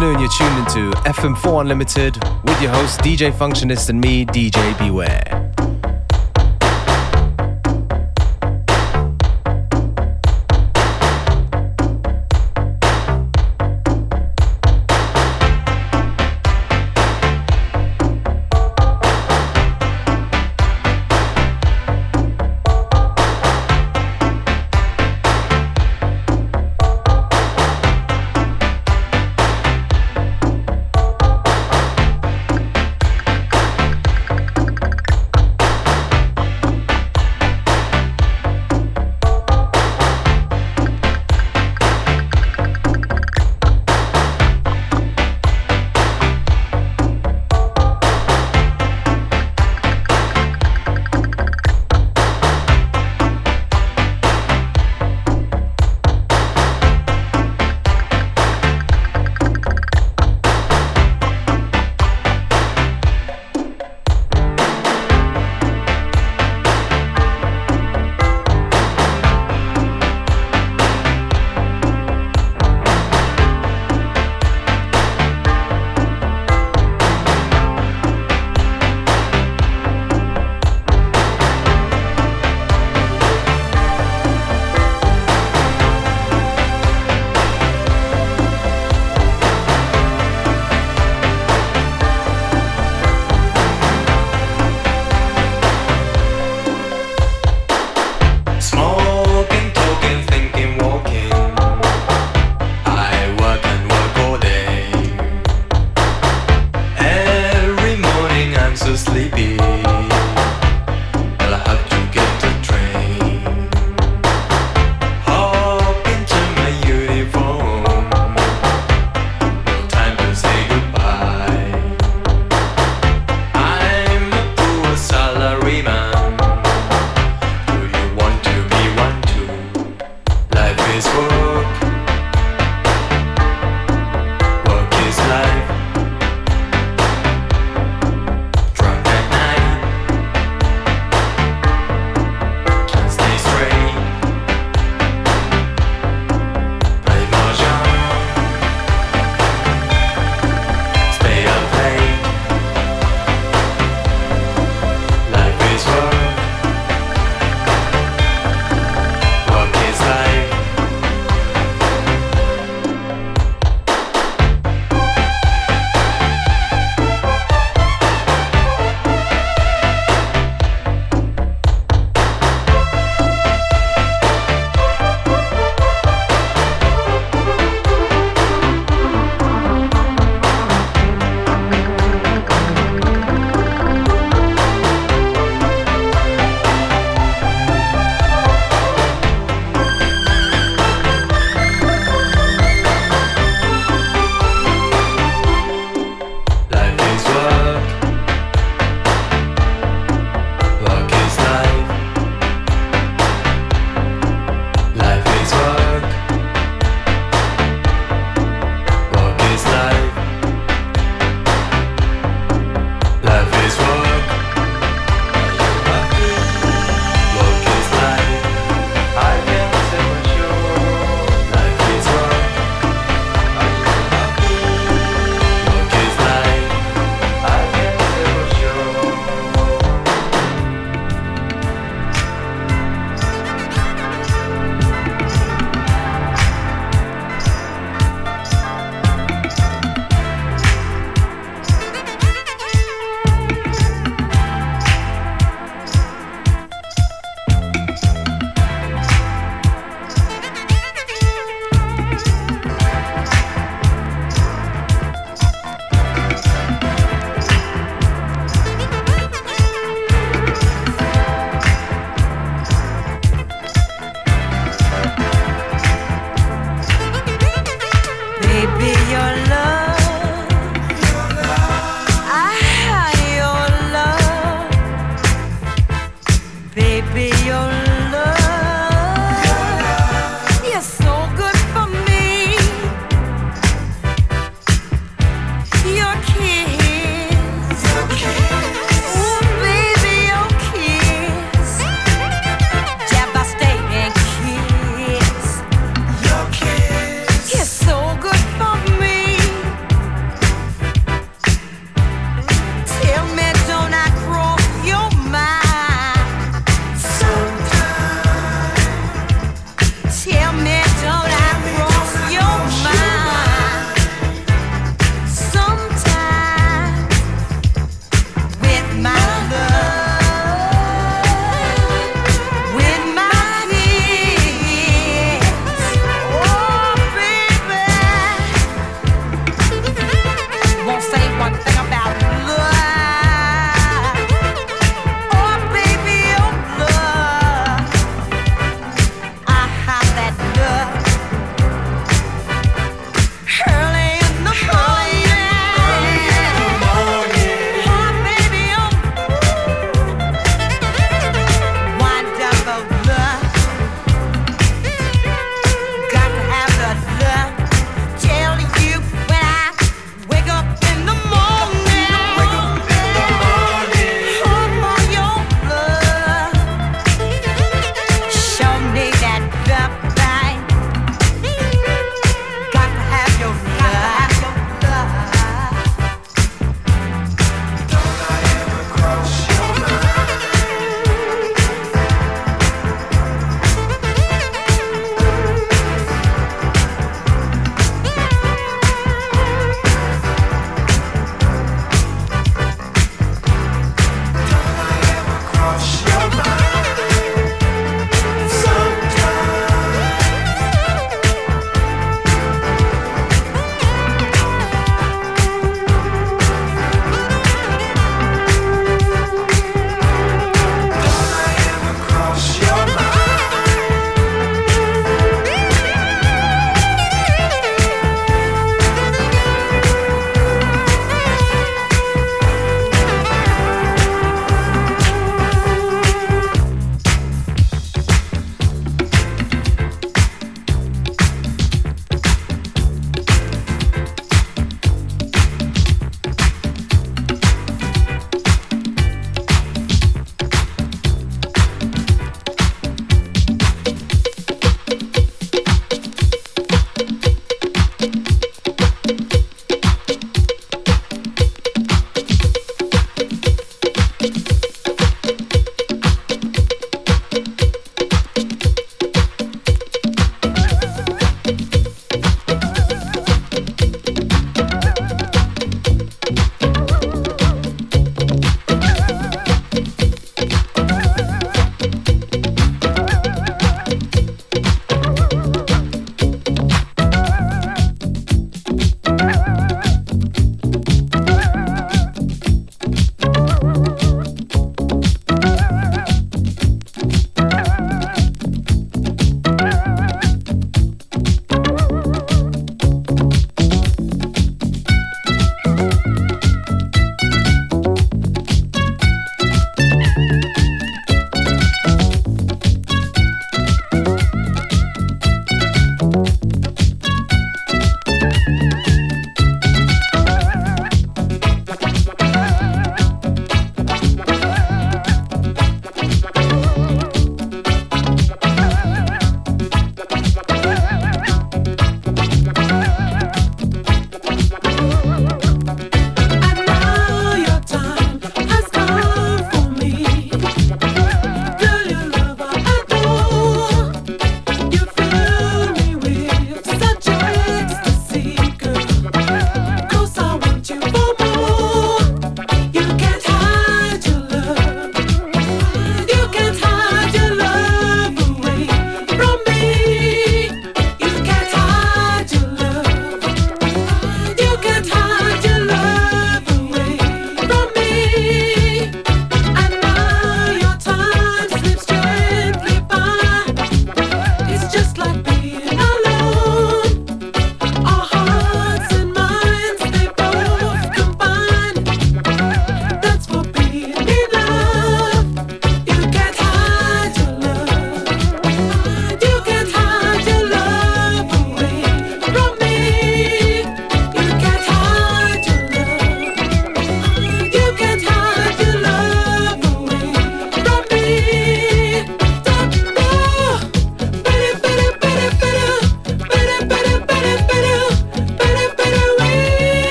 afternoon. You're tuned into FM4 Unlimited with your host, DJ Functionist, and me, DJ Beware.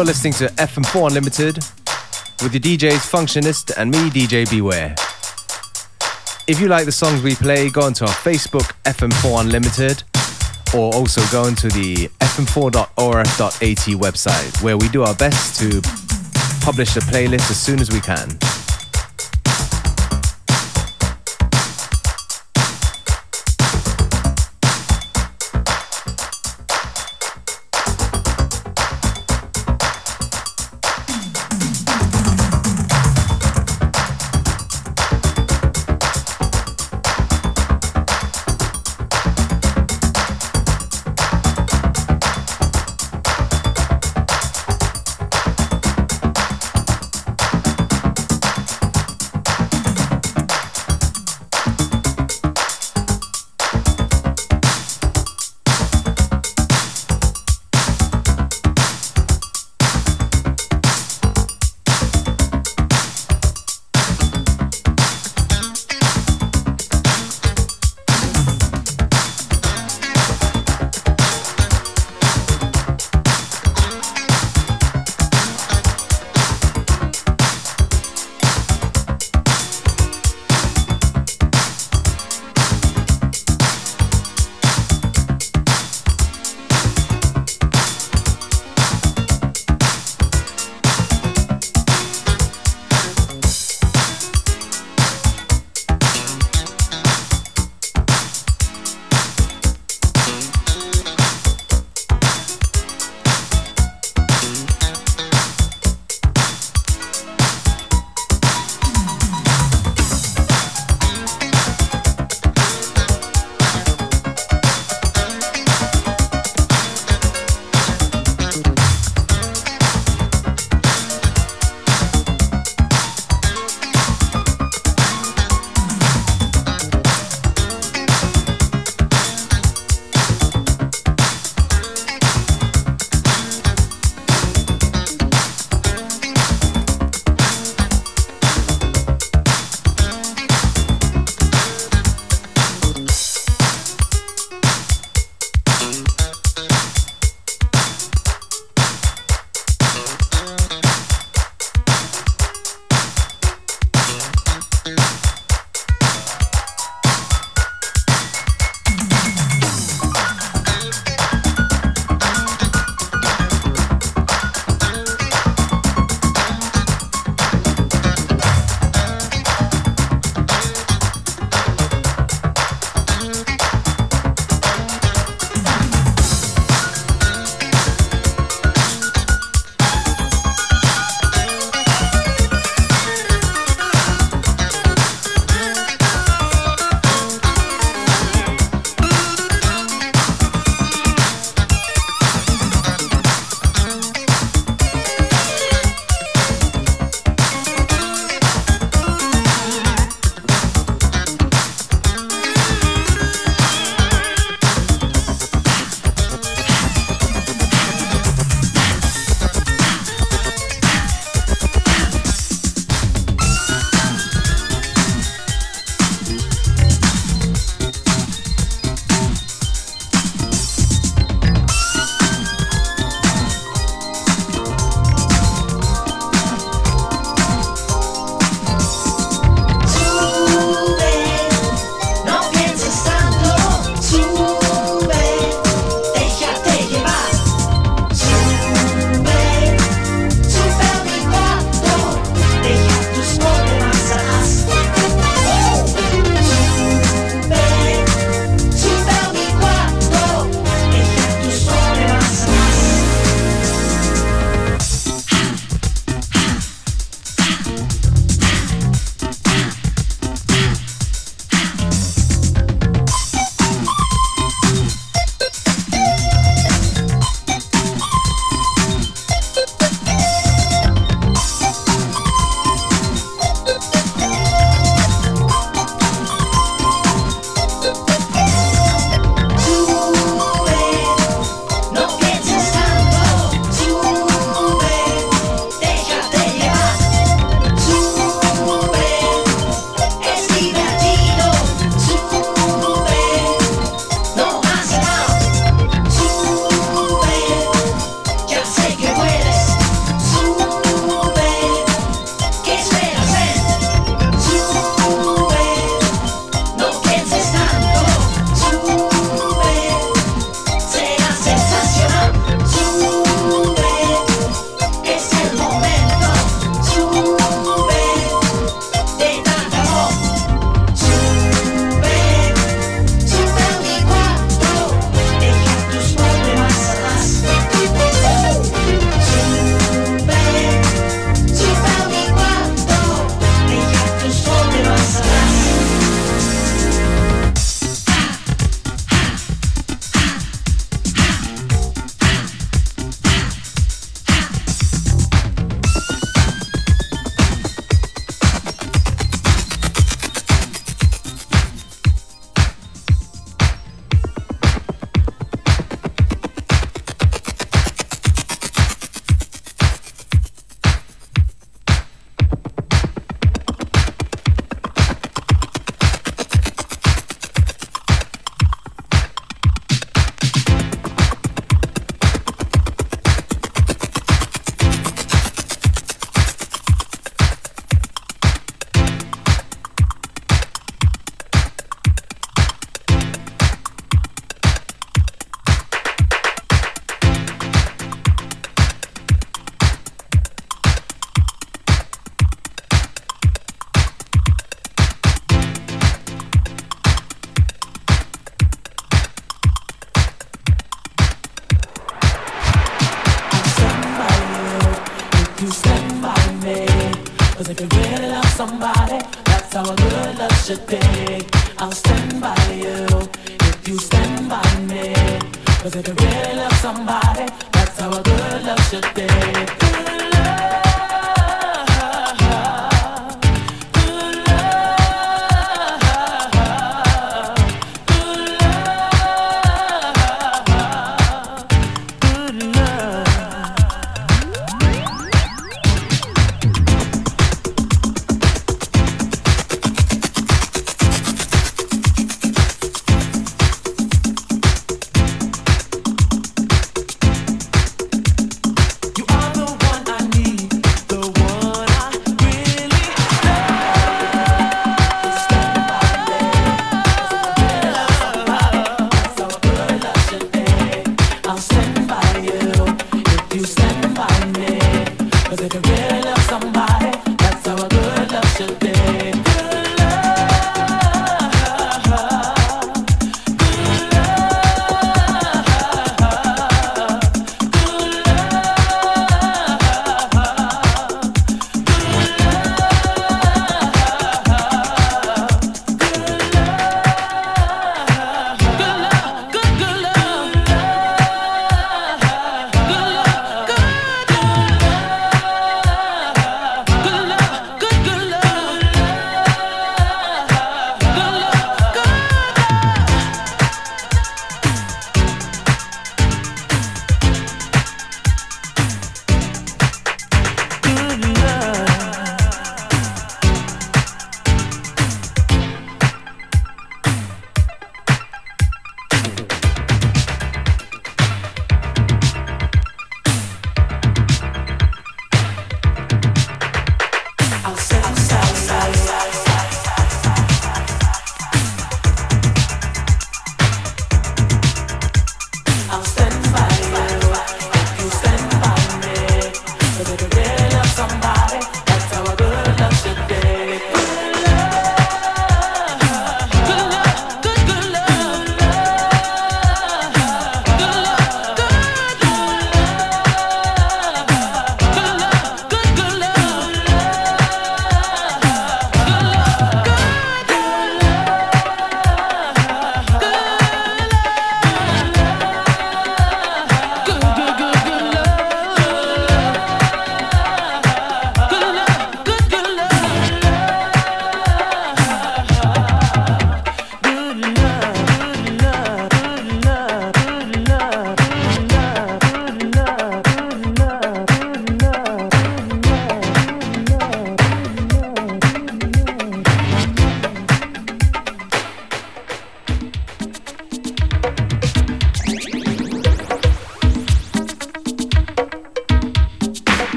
You're listening to FM4 Unlimited with your DJs Functionist and me, DJ Beware. If you like the songs we play, go onto our Facebook FM4 Unlimited or also go into the fm4.orf.at website where we do our best to publish the playlist as soon as we can.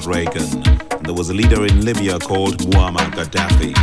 Ronald Reagan. And there was a leader in Libya called Muammar Gaddafi.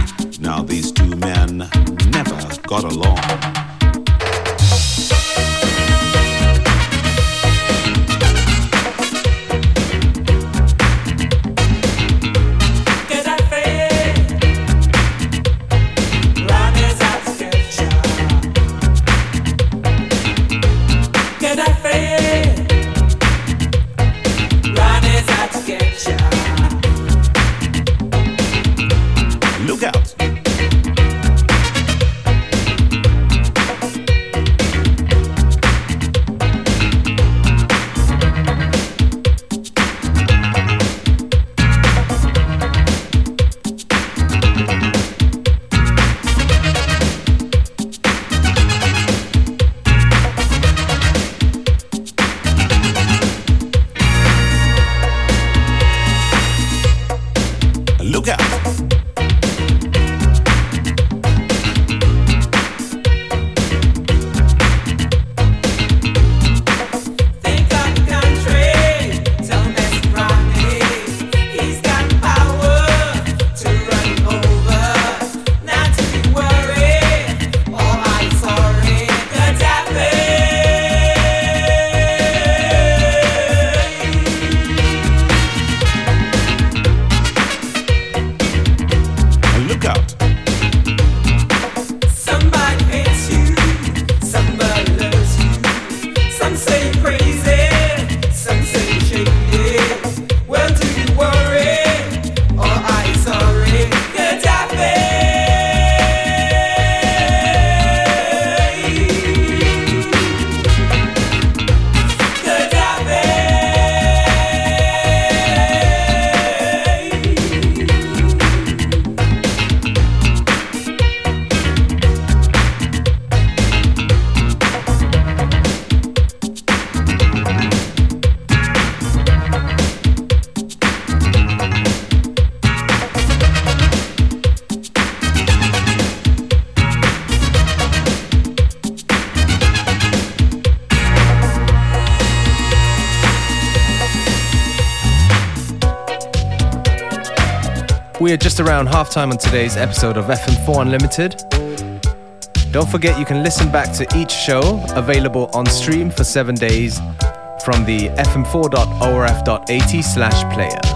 Around halftime on today's episode of FM4 Unlimited. Don't forget you can listen back to each show available on stream for seven days from the fm4.orf.at slash player.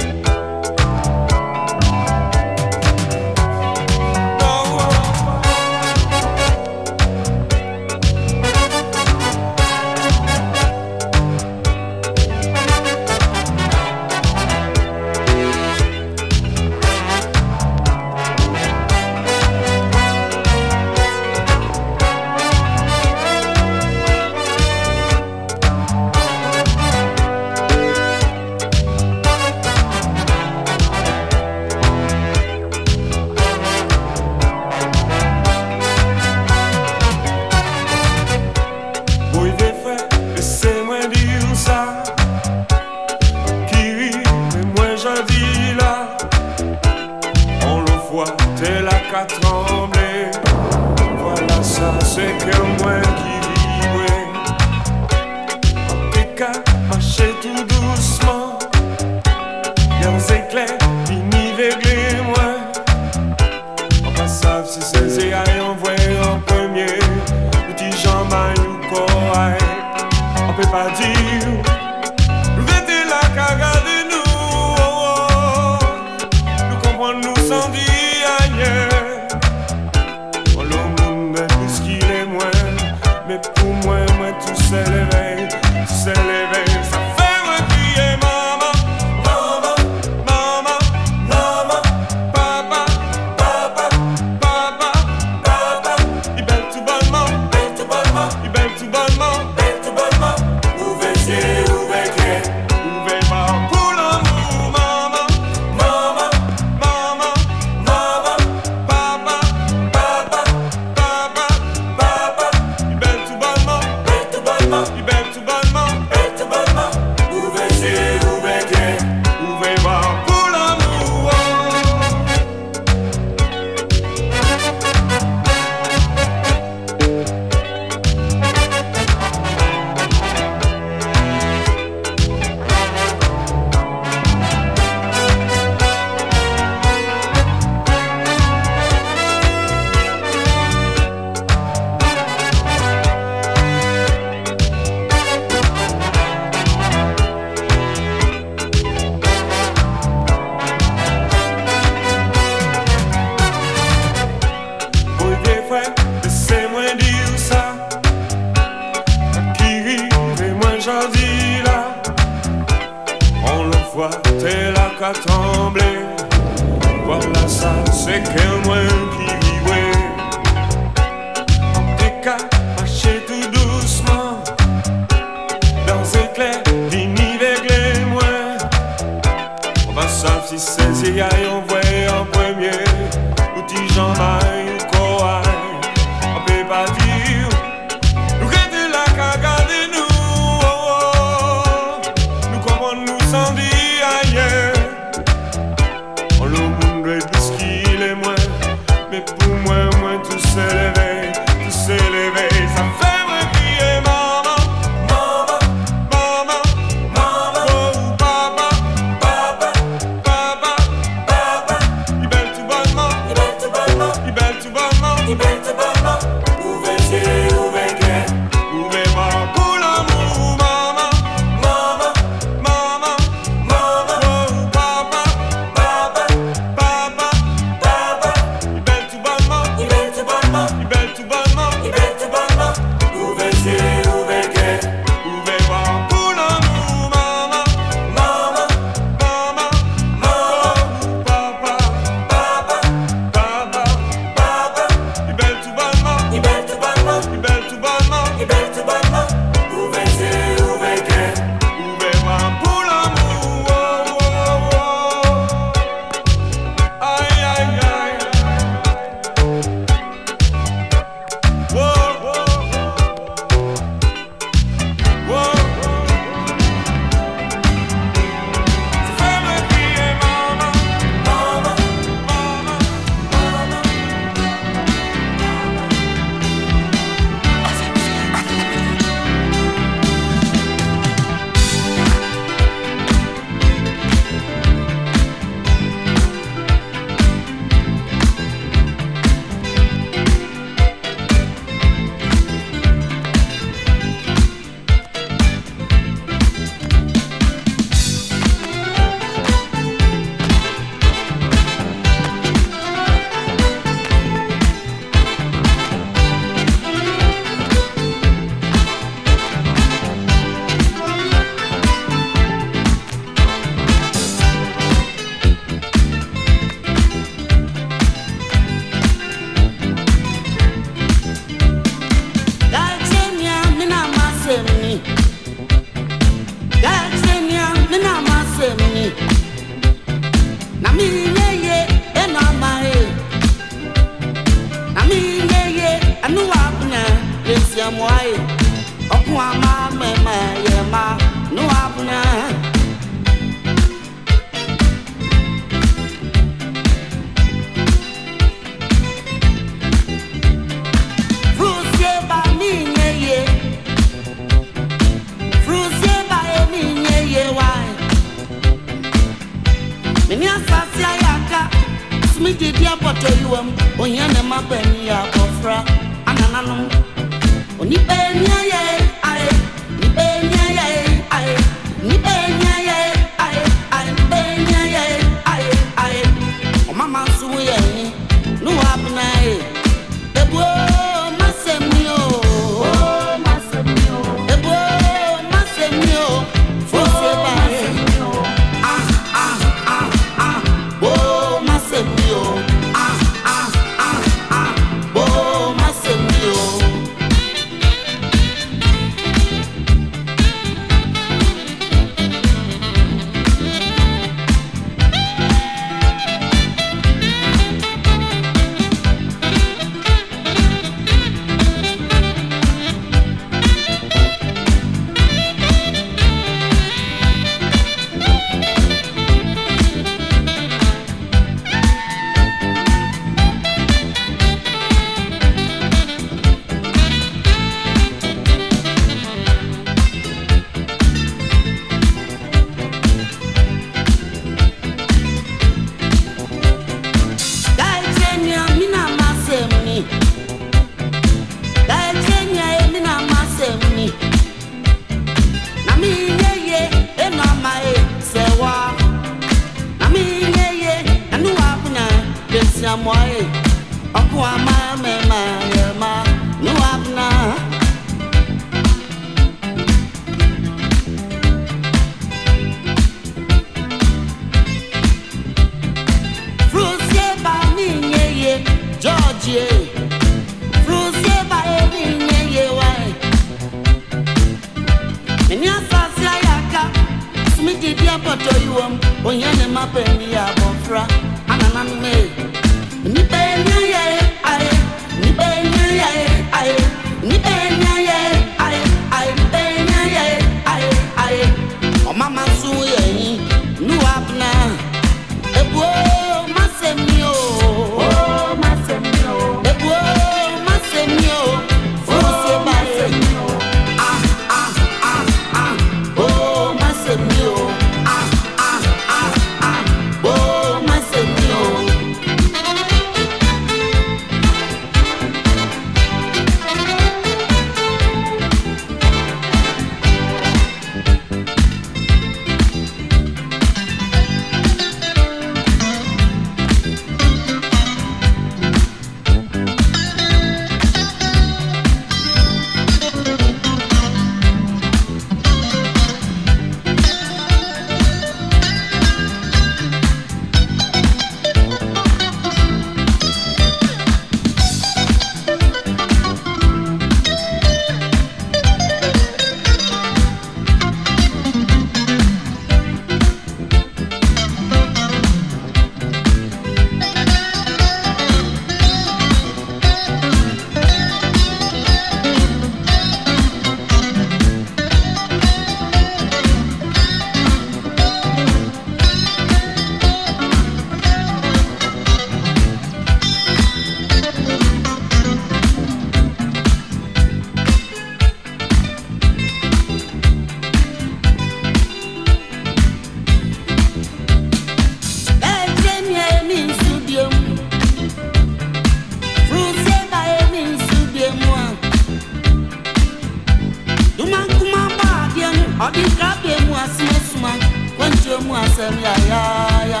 asɛm yayaaya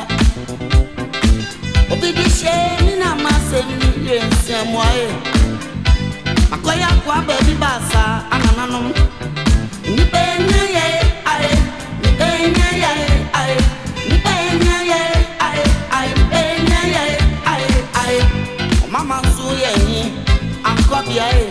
obi bi hyɛ ne nam asɛm yɛ nsiamuae akɔyɛ akoa baabi baasa anananom nnipa ɛnya yɛ ae nnipa ɛnya yɛ ae nnipa ɛnya yɛ ae ae nnipa ɛnya yɛ ae ae ɔmama nso yɛ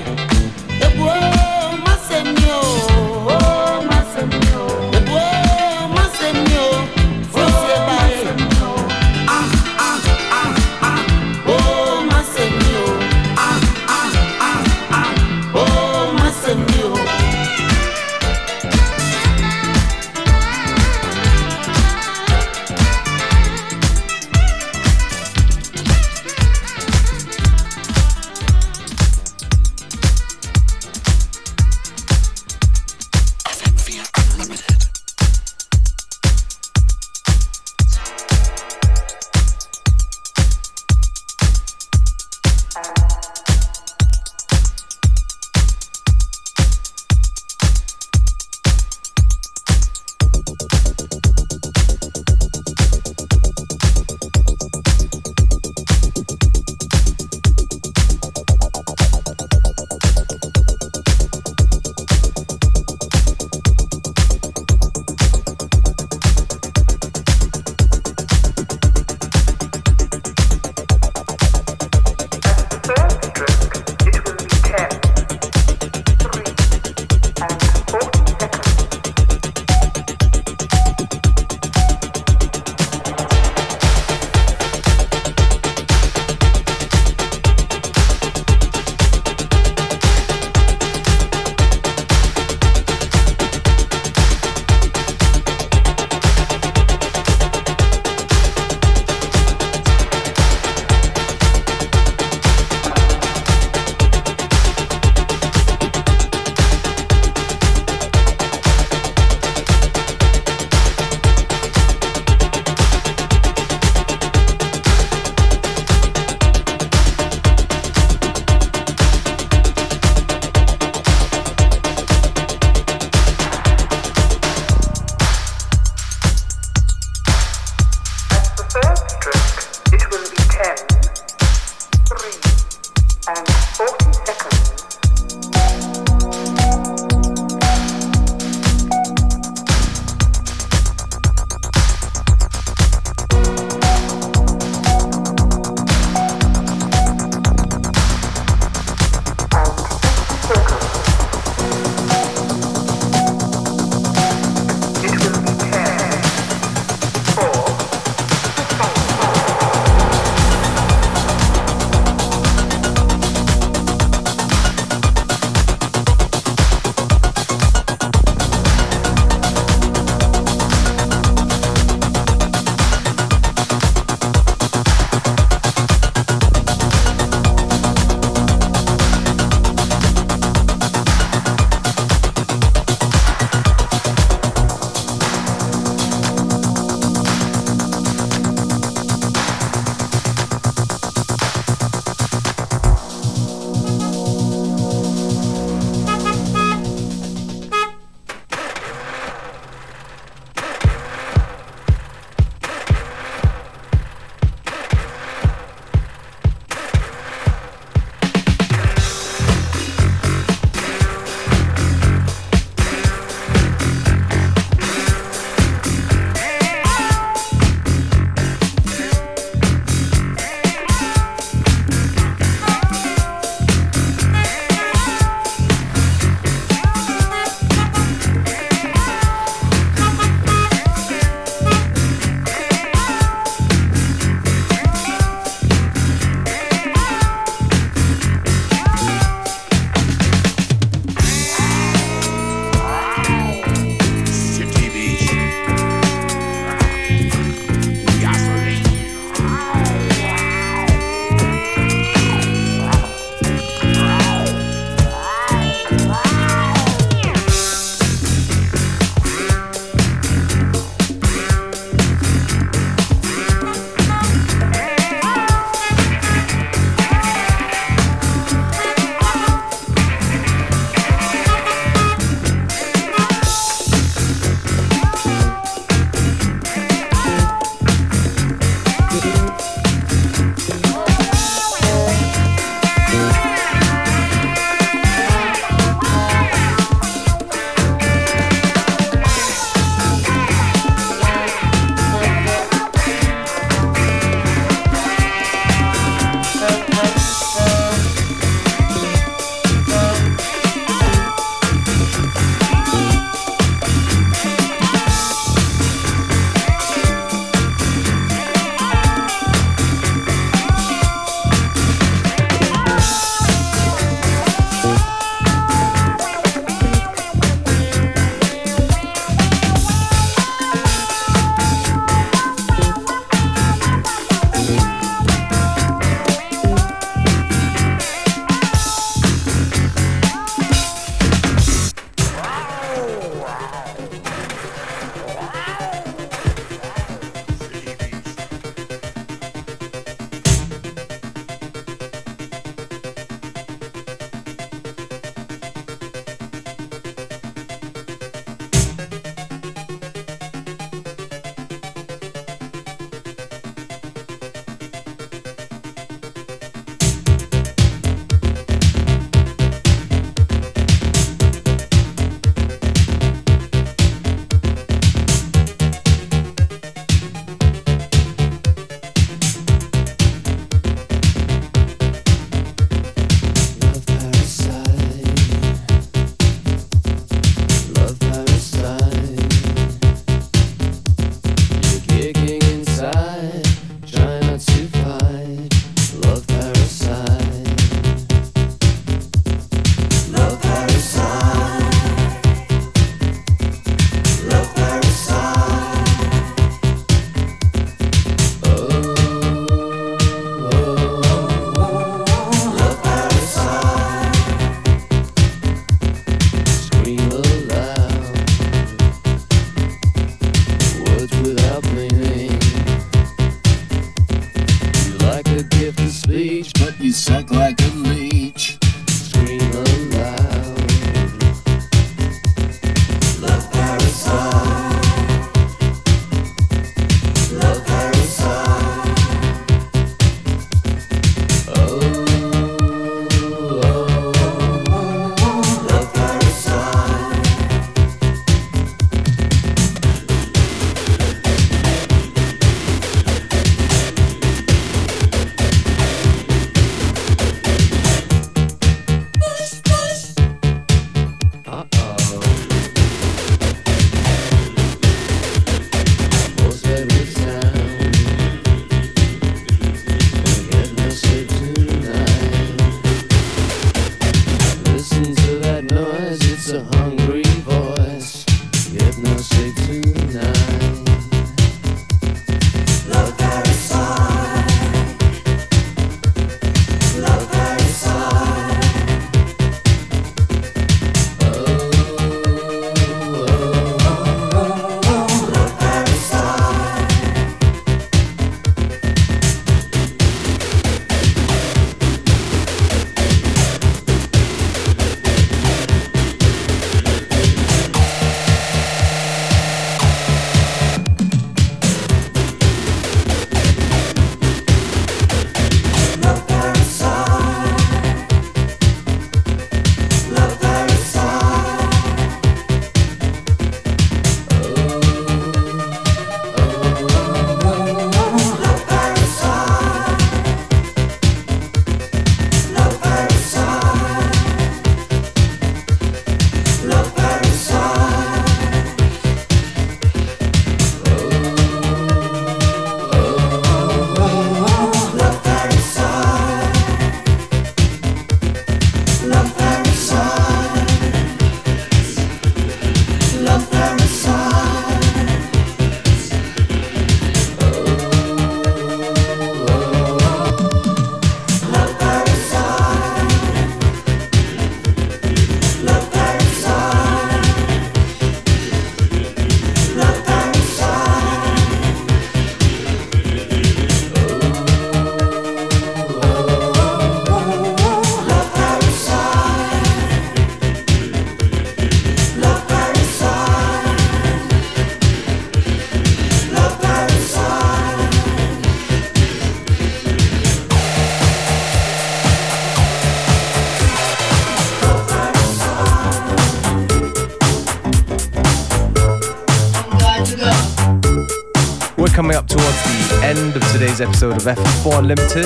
today's episode of FM4 Unlimited.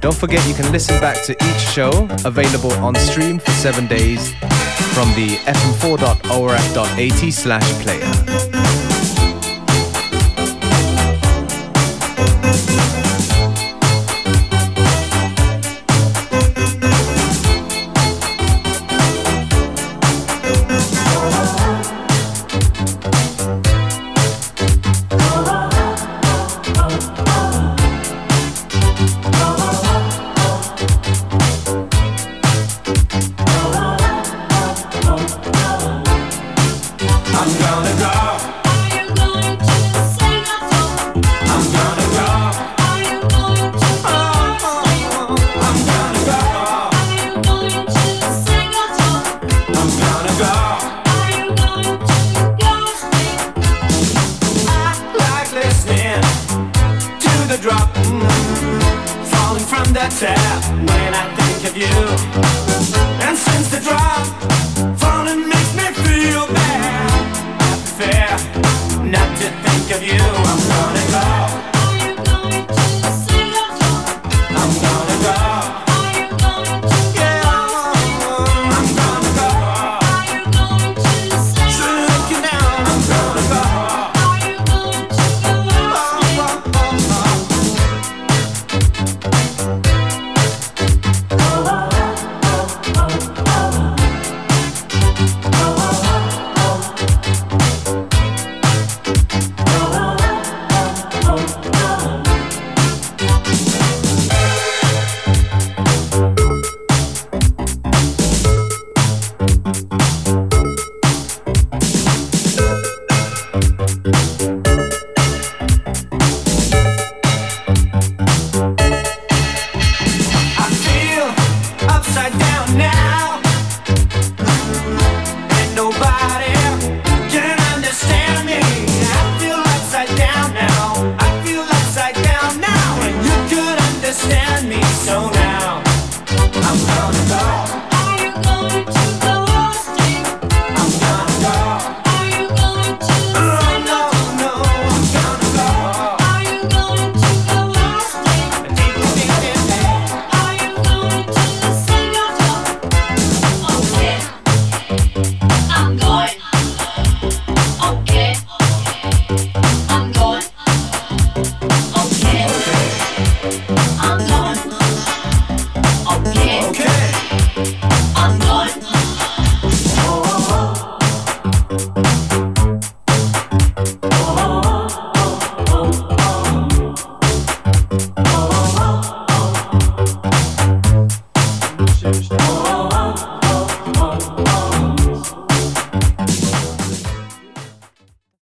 Don't forget you can listen back to each show available on stream for seven days from the fm4.orf.at slash player.